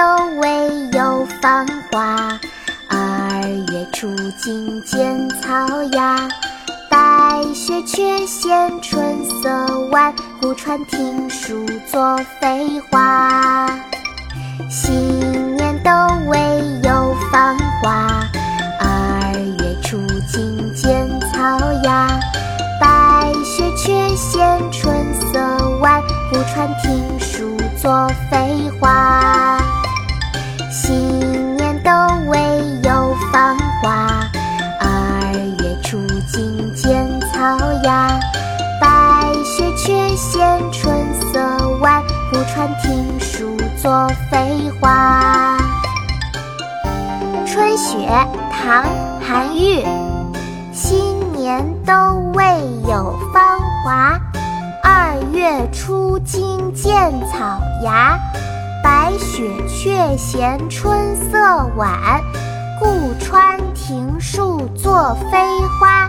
都未有芳华二月初惊见草芽白雪却嫌春色晚故穿庭树作飞花。新年都未有芳华二月初惊见草芽白雪却嫌春色晚故穿庭树作飞花。故传庭书作废话。春雪，唐·韩愈。新年都未有芳华，二月初惊见草芽。白雪却嫌春色晚，故穿庭树作飞花。